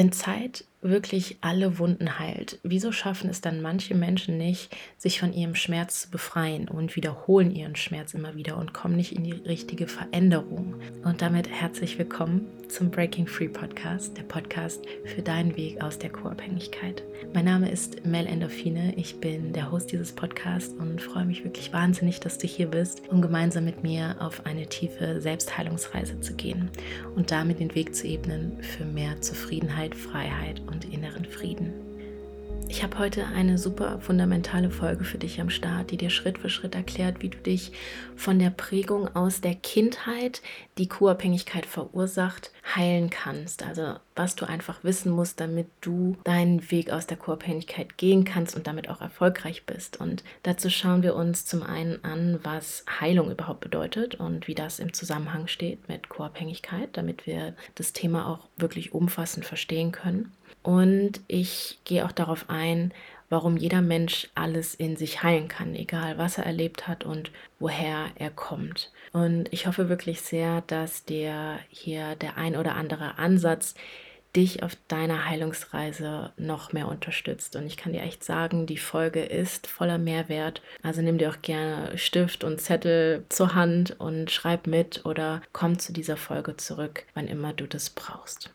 Wenn Zeit wirklich alle Wunden heilt, wieso schaffen es dann manche Menschen nicht, sich von ihrem Schmerz zu befreien und wiederholen ihren Schmerz immer wieder und kommen nicht in die richtige Veränderung? Und damit herzlich willkommen zum Breaking Free Podcast, der Podcast für deinen Weg aus der Co-Abhängigkeit. Mein Name ist Mel Endorphine, ich bin der Host dieses Podcasts und freue mich wirklich wahnsinnig, dass du hier bist, um gemeinsam mit mir auf eine tiefe Selbstheilungsreise zu gehen und damit den Weg zu ebnen für mehr Zufriedenheit, Freiheit und inneren Frieden. Ich habe heute eine super fundamentale Folge für dich am Start, die dir Schritt für Schritt erklärt, wie du dich von der Prägung aus der Kindheit, die Co-Abhängigkeit verursacht, heilen kannst. Also was du einfach wissen musst, damit du deinen Weg aus der Co-Abhängigkeit gehen kannst und damit auch erfolgreich bist. Und dazu schauen wir uns zum einen an, was Heilung überhaupt bedeutet und wie das im Zusammenhang steht mit Co-Abhängigkeit, damit wir das Thema auch wirklich umfassend verstehen können. Und ich gehe auch darauf ein, warum jeder Mensch alles in sich heilen kann, egal was er erlebt hat und woher er kommt. Und ich hoffe wirklich sehr, dass dir hier der ein oder andere Ansatz dich auf deiner Heilungsreise noch mehr unterstützt. Und ich kann dir echt sagen, die Folge ist voller Mehrwert. Also nimm dir auch gerne Stift und Zettel zur Hand und schreib mit oder komm zu dieser Folge zurück, wann immer du das brauchst.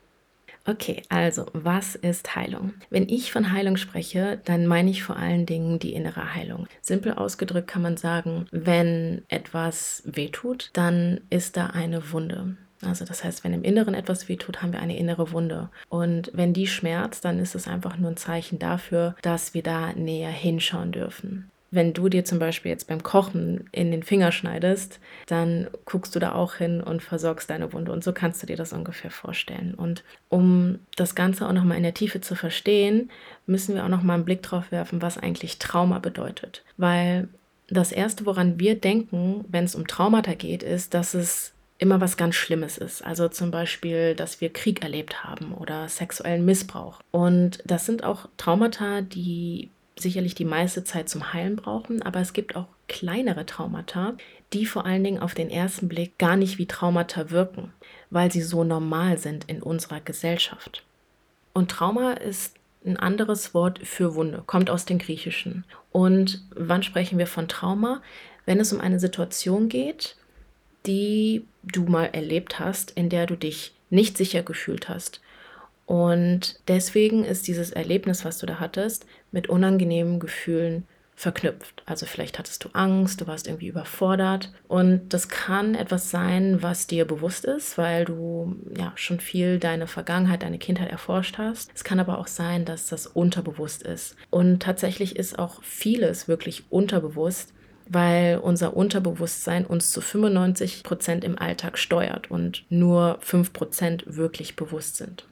Okay, also was ist Heilung? Wenn ich von Heilung spreche, dann meine ich vor allen Dingen die innere Heilung. Simpel ausgedrückt kann man sagen, wenn etwas wehtut, dann ist da eine Wunde. Also das heißt, wenn im Inneren etwas wehtut, haben wir eine innere Wunde. Und wenn die schmerzt, dann ist es einfach nur ein Zeichen dafür, dass wir da näher hinschauen dürfen wenn du dir zum Beispiel jetzt beim Kochen in den Finger schneidest, dann guckst du da auch hin und versorgst deine Wunde. Und so kannst du dir das ungefähr vorstellen. Und um das Ganze auch nochmal in der Tiefe zu verstehen, müssen wir auch nochmal einen Blick drauf werfen, was eigentlich Trauma bedeutet. Weil das Erste, woran wir denken, wenn es um Traumata geht, ist, dass es immer was ganz Schlimmes ist. Also zum Beispiel, dass wir Krieg erlebt haben oder sexuellen Missbrauch. Und das sind auch Traumata, die sicherlich die meiste Zeit zum Heilen brauchen, aber es gibt auch kleinere Traumata, die vor allen Dingen auf den ersten Blick gar nicht wie Traumata wirken, weil sie so normal sind in unserer Gesellschaft. Und Trauma ist ein anderes Wort für Wunde, kommt aus dem Griechischen. Und wann sprechen wir von Trauma? Wenn es um eine Situation geht, die du mal erlebt hast, in der du dich nicht sicher gefühlt hast, und deswegen ist dieses Erlebnis, was du da hattest, mit unangenehmen Gefühlen verknüpft. Also vielleicht hattest du Angst, du warst irgendwie überfordert und das kann etwas sein, was dir bewusst ist, weil du ja schon viel deine Vergangenheit, deine Kindheit erforscht hast. Es kann aber auch sein, dass das unterbewusst ist. Und tatsächlich ist auch vieles wirklich unterbewusst, weil unser Unterbewusstsein uns zu 95 Prozent im Alltag steuert und nur 5 Prozent wirklich bewusst sind.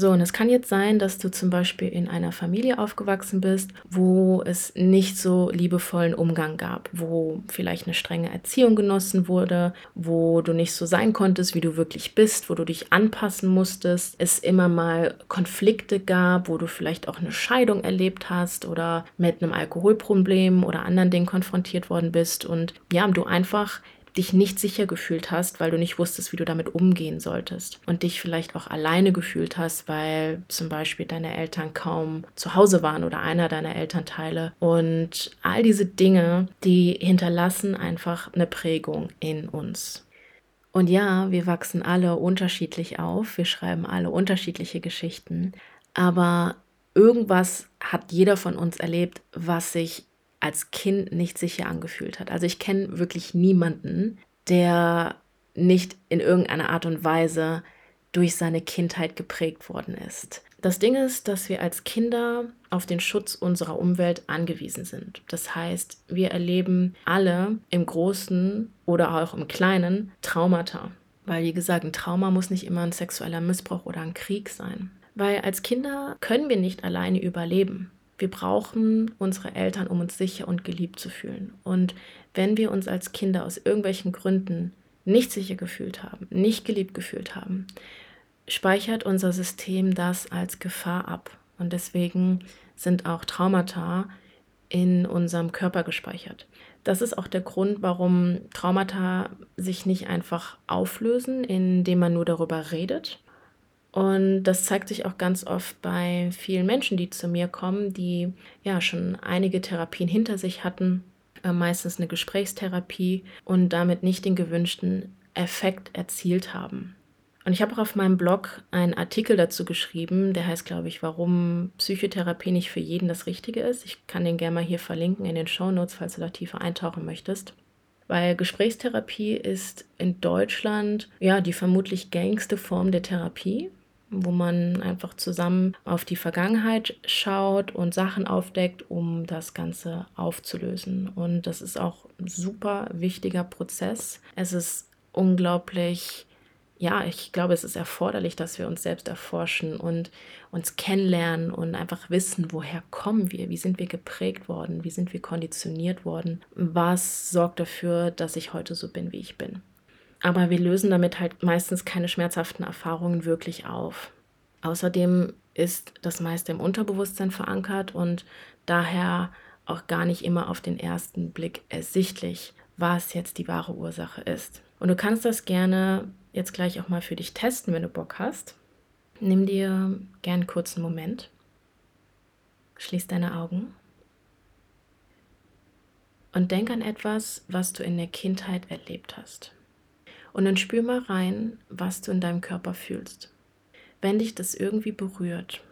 So, und es kann jetzt sein, dass du zum Beispiel in einer Familie aufgewachsen bist, wo es nicht so liebevollen Umgang gab, wo vielleicht eine strenge Erziehung genossen wurde, wo du nicht so sein konntest, wie du wirklich bist, wo du dich anpassen musstest, es immer mal Konflikte gab, wo du vielleicht auch eine Scheidung erlebt hast oder mit einem Alkoholproblem oder anderen Dingen konfrontiert worden bist und ja, du einfach dich nicht sicher gefühlt hast, weil du nicht wusstest, wie du damit umgehen solltest. Und dich vielleicht auch alleine gefühlt hast, weil zum Beispiel deine Eltern kaum zu Hause waren oder einer deiner Elternteile. Und all diese Dinge, die hinterlassen einfach eine Prägung in uns. Und ja, wir wachsen alle unterschiedlich auf, wir schreiben alle unterschiedliche Geschichten, aber irgendwas hat jeder von uns erlebt, was sich als Kind nicht sicher angefühlt hat. Also ich kenne wirklich niemanden, der nicht in irgendeiner Art und Weise durch seine Kindheit geprägt worden ist. Das Ding ist, dass wir als Kinder auf den Schutz unserer Umwelt angewiesen sind. Das heißt, wir erleben alle im Großen oder auch im Kleinen Traumata. Weil, wie gesagt, ein Trauma muss nicht immer ein sexueller Missbrauch oder ein Krieg sein. Weil als Kinder können wir nicht alleine überleben. Wir brauchen unsere Eltern, um uns sicher und geliebt zu fühlen. Und wenn wir uns als Kinder aus irgendwelchen Gründen nicht sicher gefühlt haben, nicht geliebt gefühlt haben, speichert unser System das als Gefahr ab. Und deswegen sind auch Traumata in unserem Körper gespeichert. Das ist auch der Grund, warum Traumata sich nicht einfach auflösen, indem man nur darüber redet, Und das zeigt sich auch ganz oft bei vielen Menschen, die zu mir kommen, die ja schon einige Therapien hinter sich hatten, äh, meistens eine Gesprächstherapie und damit nicht den gewünschten Effekt erzielt haben. Und ich habe auch auf meinem Blog einen Artikel dazu geschrieben, der heißt, glaube ich, warum Psychotherapie nicht für jeden das Richtige ist. Ich kann den gerne mal hier verlinken in den Show Notes, falls du da tiefer eintauchen möchtest. Weil Gesprächstherapie ist in Deutschland ja die vermutlich gängigste Form der Therapie, wo man einfach zusammen auf die Vergangenheit schaut und Sachen aufdeckt, um das Ganze aufzulösen. Und das ist auch ein super wichtiger Prozess. Es ist unglaublich ja, ich glaube, es ist erforderlich, dass wir uns selbst erforschen und uns kennenlernen und einfach wissen, woher kommen wir, wie sind wir geprägt worden, wie sind wir konditioniert worden, was sorgt dafür, dass ich heute so bin, wie ich bin. Aber wir lösen damit halt meistens keine schmerzhaften Erfahrungen wirklich auf. Außerdem ist das meiste im Unterbewusstsein verankert und daher auch gar nicht immer auf den ersten Blick ersichtlich, was jetzt die wahre Ursache ist. Und du kannst das gerne jetzt gleich auch mal für dich testen, wenn du Bock hast. Nimm dir gern einen kurzen Moment. Schließ deine Augen. Und denk an etwas, was du in der Kindheit erlebt hast. Und dann spür mal rein, was du in deinem Körper fühlst. Wenn dich das irgendwie berührt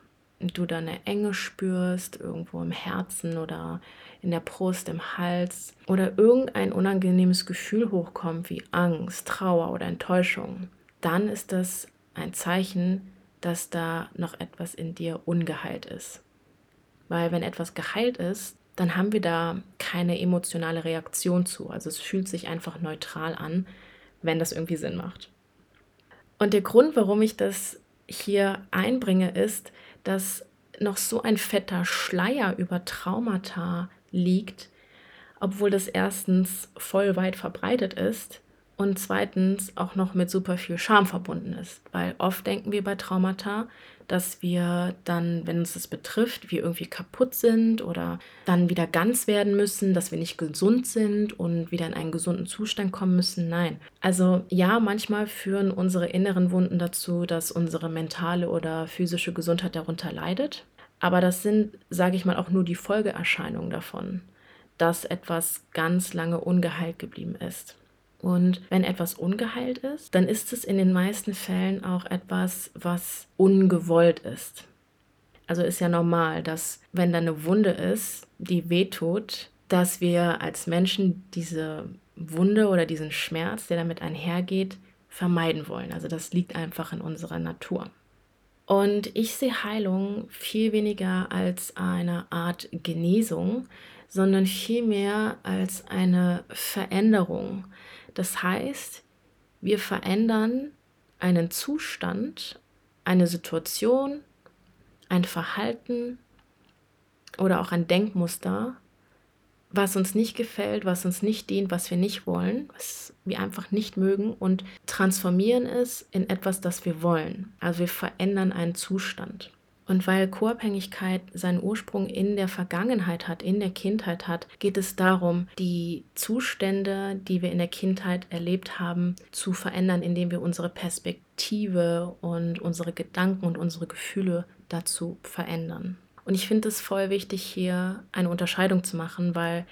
und du da eine Enge spürst, irgendwo im Herzen oder in der Brust, im Hals oder irgendein unangenehmes Gefühl hochkommt wie Angst, Trauer oder Enttäuschung, dann ist das ein Zeichen, dass da noch etwas in dir ungeheilt ist. Weil wenn etwas geheilt ist, dann haben wir da keine emotionale Reaktion zu. Also es fühlt sich einfach neutral an, wenn das irgendwie Sinn macht. Und der Grund, warum ich das hier einbringe, ist, dass noch so ein fetter Schleier über Traumata liegt, obwohl das erstens voll weit verbreitet ist und zweitens auch noch mit super viel Scham verbunden ist. Weil oft denken wir bei Traumata, dass wir dann, wenn uns das betrifft, wir irgendwie kaputt sind oder dann wieder ganz werden müssen, dass wir nicht gesund sind und wieder in einen gesunden Zustand kommen müssen. Nein. Also ja, manchmal führen unsere inneren Wunden dazu, dass unsere mentale oder physische Gesundheit darunter leidet. Aber das sind, sage ich mal, auch nur die Folgeerscheinungen davon, dass etwas ganz lange ungeheilt geblieben ist. Und wenn etwas ungeheilt ist, dann ist es in den meisten Fällen auch etwas, was ungewollt ist. Also ist ja normal, dass wenn da eine Wunde ist, die wehtut, dass wir als Menschen diese Wunde oder diesen Schmerz, der damit einhergeht, vermeiden wollen. Also das liegt einfach in unserer Natur. Und ich sehe Heilung viel weniger als eine Art Genesung, sondern vielmehr als eine Veränderung. Das heißt, wir verändern einen Zustand, eine Situation, ein Verhalten oder auch ein Denkmuster was uns nicht gefällt, was uns nicht dient, was wir nicht wollen, was wir einfach nicht mögen und transformieren es in etwas, das wir wollen. Also wir verändern einen Zustand. Und weil Co-Abhängigkeit seinen Ursprung in der Vergangenheit hat, in der Kindheit hat, geht es darum, die Zustände, die wir in der Kindheit erlebt haben, zu verändern, indem wir unsere Perspektive und unsere Gedanken und unsere Gefühle dazu verändern. Und ich finde es voll wichtig, hier eine Unterscheidung zu machen, weil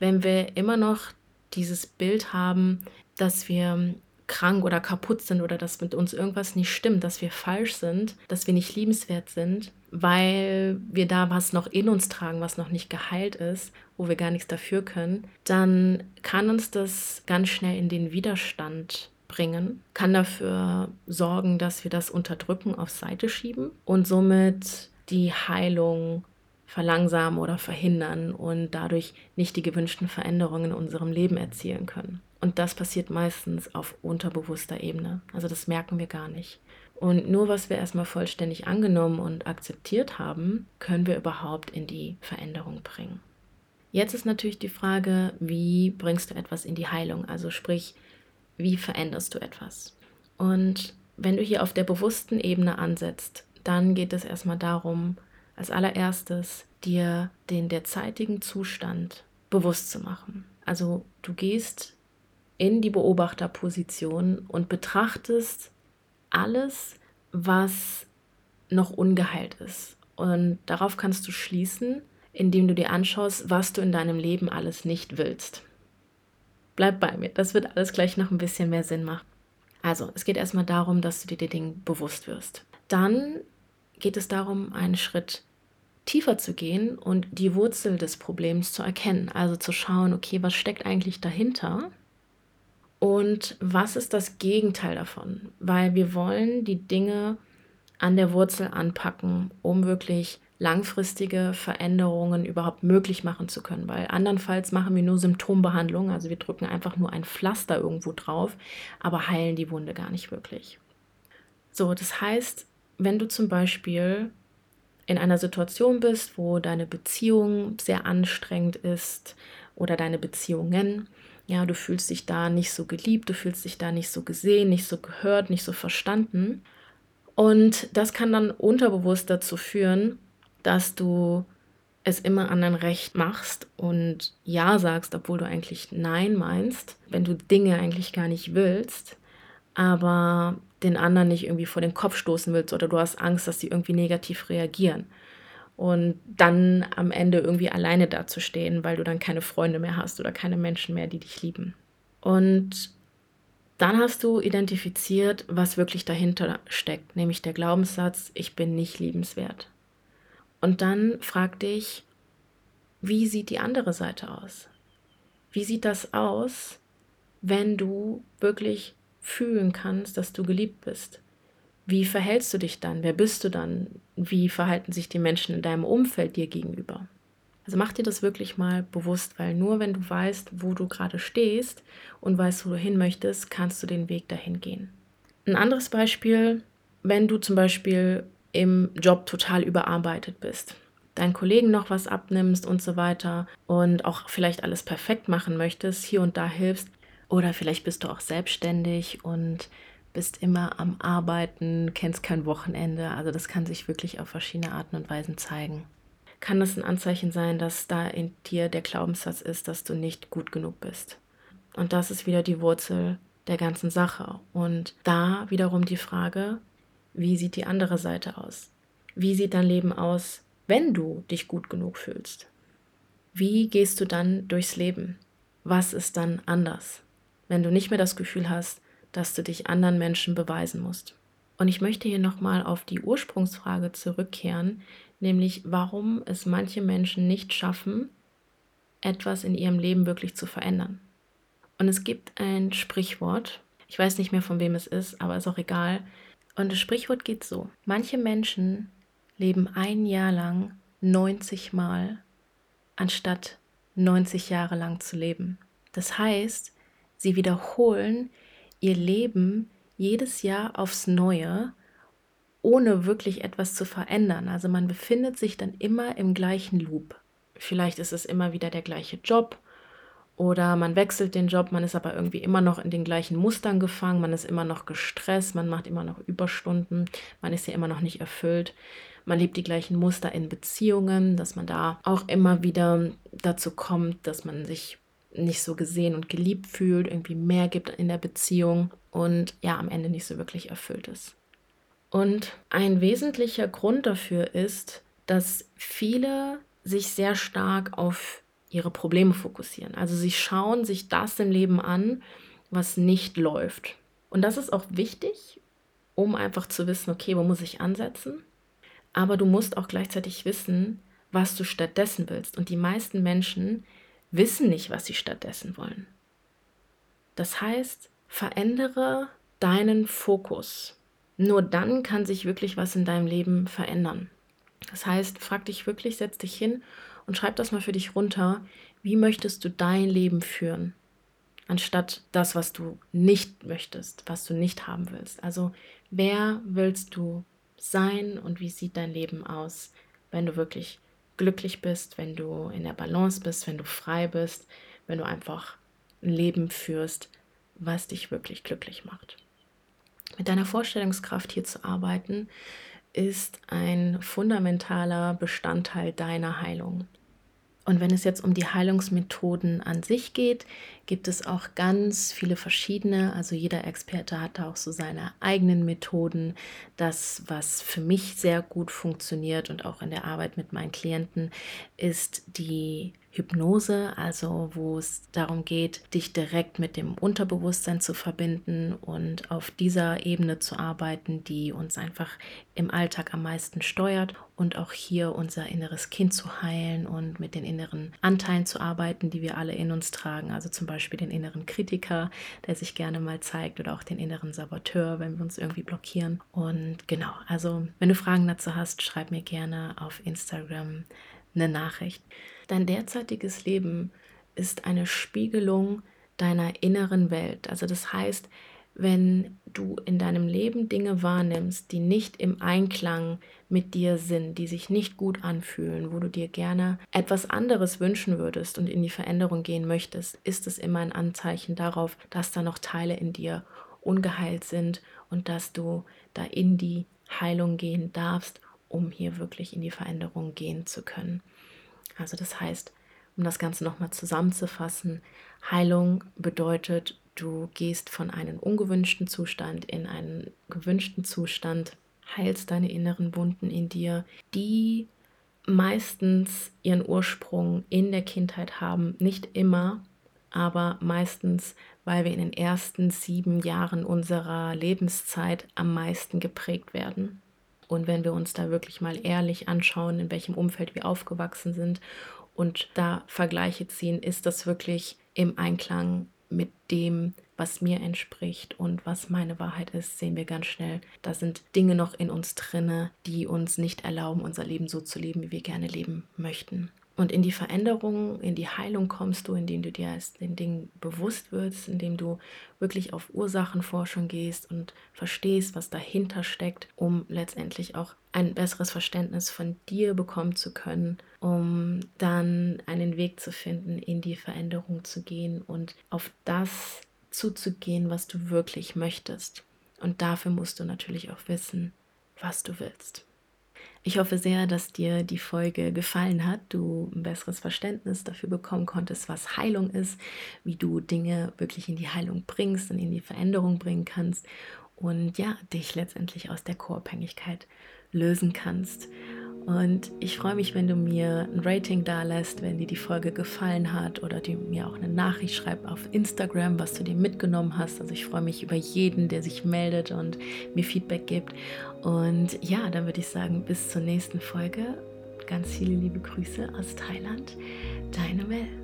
wenn wir immer noch dieses Bild haben, dass wir krank oder kaputt sind oder dass mit uns irgendwas nicht stimmt, dass wir falsch sind, dass wir nicht liebenswert sind, weil wir da was noch in uns tragen, was noch nicht geheilt ist, wo wir gar nichts dafür können, dann kann uns das ganz schnell in den Widerstand bringen, kann dafür sorgen, dass wir das unterdrücken, auf Seite schieben und somit die Heilung verlangsamen oder verhindern und dadurch nicht die gewünschten Veränderungen in unserem Leben erzielen können. Und das passiert meistens auf unterbewusster Ebene. Also das merken wir gar nicht. Und nur was wir erstmal vollständig angenommen und akzeptiert haben, können wir überhaupt in die Veränderung bringen. Jetzt ist natürlich die Frage, wie bringst du etwas in die Heilung? Also sprich, wie veränderst du etwas? Und wenn du hier auf der bewussten Ebene ansetzt, dann geht es erstmal darum, als allererstes dir den derzeitigen Zustand bewusst zu machen. Also du gehst in die Beobachterposition und betrachtest alles, was noch ungeheilt ist. Und darauf kannst du schließen, indem du dir anschaust, was du in deinem Leben alles nicht willst. Bleib bei mir, das wird alles gleich noch ein bisschen mehr Sinn machen. Also, es geht erstmal darum, dass du dir die Dinge bewusst wirst. Dann geht es darum, einen Schritt tiefer zu gehen und die Wurzel des Problems zu erkennen. Also zu schauen, okay, was steckt eigentlich dahinter und was ist das Gegenteil davon? Weil wir wollen die Dinge an der Wurzel anpacken, um wirklich langfristige Veränderungen überhaupt möglich machen zu können. Weil andernfalls machen wir nur Symptombehandlung, also wir drücken einfach nur ein Pflaster irgendwo drauf, aber heilen die Wunde gar nicht wirklich. So, das heißt, wenn du zum Beispiel in einer Situation bist, wo deine Beziehung sehr anstrengend ist oder deine Beziehungen, ja, du fühlst dich da nicht so geliebt, du fühlst dich da nicht so gesehen, nicht so gehört, nicht so verstanden. Und das kann dann unterbewusst dazu führen, dass du es immer anderen recht machst und Ja sagst, obwohl du eigentlich Nein meinst, wenn du Dinge eigentlich gar nicht willst, aber den anderen nicht irgendwie vor den Kopf stoßen willst oder du hast Angst, dass sie irgendwie negativ reagieren. Und dann am Ende irgendwie alleine dazustehen, weil du dann keine Freunde mehr hast oder keine Menschen mehr, die dich lieben. Und dann hast du identifiziert, was wirklich dahinter steckt, nämlich der Glaubenssatz, ich bin nicht liebenswert. Und dann frag dich, wie sieht die andere Seite aus? Wie sieht das aus, wenn du wirklich fühlen kannst, dass du geliebt bist? Wie verhältst du dich dann? Wer bist du dann? Wie verhalten sich die Menschen in deinem Umfeld dir gegenüber? Also mach dir das wirklich mal bewusst, weil nur wenn du weißt, wo du gerade stehst und weißt, wo du hin möchtest, kannst du den Weg dahin gehen. Ein anderes Beispiel, wenn du zum Beispiel im Job total überarbeitet bist, deinen Kollegen noch was abnimmst und so weiter und auch vielleicht alles perfekt machen möchtest, hier und da hilfst, oder vielleicht bist du auch selbstständig und bist immer am Arbeiten, kennst kein Wochenende. Also das kann sich wirklich auf verschiedene Arten und Weisen zeigen kann das ein Anzeichen sein, dass da in dir der Glaubenssatz ist, dass du nicht gut genug bist. Und das ist wieder die Wurzel der ganzen Sache. Und da wiederum die Frage, wie sieht die andere Seite aus? Wie sieht dein Leben aus, wenn du dich gut genug fühlst? Wie gehst du dann durchs Leben? Was ist dann anders, wenn du nicht mehr das Gefühl hast, dass du dich anderen Menschen beweisen musst? Und ich möchte hier nochmal auf die Ursprungsfrage zurückkehren, nämlich warum es manche Menschen nicht schaffen, etwas in ihrem Leben wirklich zu verändern. Und es gibt ein Sprichwort, ich weiß nicht mehr von wem es ist, aber ist auch egal. Und das Sprichwort geht so: Manche Menschen leben ein Jahr lang 90 Mal, anstatt 90 Jahre lang zu leben. Das heißt, sie wiederholen ihr Leben jedes Jahr aufs Neue ohne wirklich etwas zu verändern. Also man befindet sich dann immer im gleichen Loop. Vielleicht ist es immer wieder der gleiche Job oder man wechselt den Job, man ist aber irgendwie immer noch in den gleichen Mustern gefangen, man ist immer noch gestresst, man macht immer noch Überstunden, man ist ja immer noch nicht erfüllt. Man lebt die gleichen Muster in Beziehungen, dass man da auch immer wieder dazu kommt, dass man sich nicht so gesehen und geliebt fühlt, irgendwie mehr gibt in der Beziehung und ja, am Ende nicht so wirklich erfüllt ist. Und ein wesentlicher Grund dafür ist, dass viele sich sehr stark auf ihre Probleme fokussieren. Also sie schauen sich das im Leben an, was nicht läuft. Und das ist auch wichtig, um einfach zu wissen, okay, wo muss ich ansetzen? Aber du musst auch gleichzeitig wissen, was du stattdessen willst. Und die meisten Menschen wissen nicht, was sie stattdessen wollen. Das heißt, verändere deinen Fokus. Nur dann kann sich wirklich was in deinem Leben verändern. Das heißt, frag dich wirklich, setz dich hin und schreib das mal für dich runter. Wie möchtest du dein Leben führen? Anstatt das, was du nicht möchtest, was du nicht haben willst. Also, wer willst du sein und wie sieht dein Leben aus, wenn du wirklich glücklich bist, wenn du in der Balance bist, wenn du frei bist, wenn du einfach ein Leben führst, was dich wirklich glücklich macht. Mit deiner Vorstellungskraft hier zu arbeiten, ist ein fundamentaler Bestandteil deiner Heilung. Und wenn es jetzt um die Heilungsmethoden an sich geht, gibt es auch ganz viele verschiedene. Also jeder Experte hat da auch so seine eigenen Methoden. Das, was für mich sehr gut funktioniert und auch in der Arbeit mit meinen Klienten, ist die Hypnose, also wo es darum geht, dich direkt mit dem Unterbewusstsein zu verbinden und auf dieser Ebene zu arbeiten, die uns einfach im Alltag am meisten steuert und auch hier unser inneres Kind zu heilen und mit den inneren Anteilen zu arbeiten, die wir alle in uns tragen, also zum Beispiel den inneren Kritiker, der sich gerne mal zeigt oder auch den inneren Saboteur, wenn wir uns irgendwie blockieren. Und genau, also wenn du Fragen dazu hast, schreib mir gerne auf Instagram eine Nachricht. Dein derzeitiges Leben ist eine Spiegelung deiner inneren Welt. Also das heißt, wenn du in deinem Leben Dinge wahrnimmst, die nicht im Einklang mit dir sind, die sich nicht gut anfühlen, wo du dir gerne etwas anderes wünschen würdest und in die Veränderung gehen möchtest, ist es immer ein Anzeichen darauf, dass da noch Teile in dir ungeheilt sind und dass du da in die Heilung gehen darfst, um hier wirklich in die Veränderung gehen zu können. Also das heißt, um das Ganze nochmal zusammenzufassen, Heilung bedeutet, du gehst von einem ungewünschten Zustand in einen gewünschten Zustand, heilst deine inneren Wunden in dir, die meistens ihren Ursprung in der Kindheit haben, nicht immer, aber meistens, weil wir in den ersten sieben Jahren unserer Lebenszeit am meisten geprägt werden. Und wenn wir uns da wirklich mal ehrlich anschauen, in welchem Umfeld wir aufgewachsen sind und da Vergleiche ziehen, ist das wirklich im Einklang mit dem, was mir entspricht und was meine Wahrheit ist, sehen wir ganz schnell, da sind Dinge noch in uns drinne, die uns nicht erlauben, unser Leben so zu leben, wie wir gerne leben möchten. Und in die Veränderung, in die Heilung kommst du, indem du dir den Dingen bewusst wirst, indem du wirklich auf Ursachenforschung gehst und verstehst, was dahinter steckt, um letztendlich auch ein besseres Verständnis von dir bekommen zu können, um dann einen Weg zu finden, in die Veränderung zu gehen und auf das zuzugehen, was du wirklich möchtest. Und dafür musst du natürlich auch wissen, was du willst. Ich hoffe sehr, dass dir die Folge gefallen hat, du ein besseres Verständnis dafür bekommen konntest, was Heilung ist, wie du Dinge wirklich in die Heilung bringst und in die Veränderung bringen kannst und ja, dich letztendlich aus der Co-Abhängigkeit lösen kannst. Und ich freue mich, wenn du mir ein Rating da lässt, wenn dir die Folge gefallen hat oder du mir auch eine Nachricht schreibst auf Instagram, was du dir mitgenommen hast. Also ich freue mich über jeden, der sich meldet und mir Feedback gibt. Und ja, dann würde ich sagen, bis zur nächsten Folge. Ganz viele liebe Grüße aus Thailand. Deine Mel.